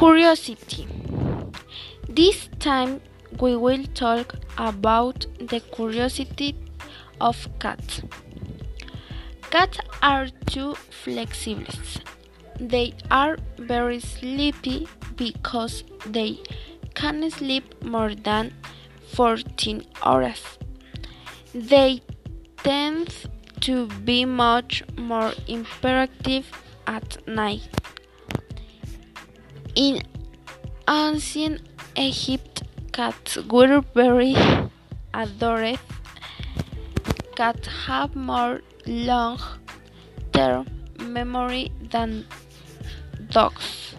Curiosity. This time we will talk about the curiosity of cats. Cats are too flexible. They are very sleepy because they can sleep more than 14 hours. They tend to be much more hyperactive at night. In ancient Egypt, cats were very adored. Cats have more long term memory than dogs.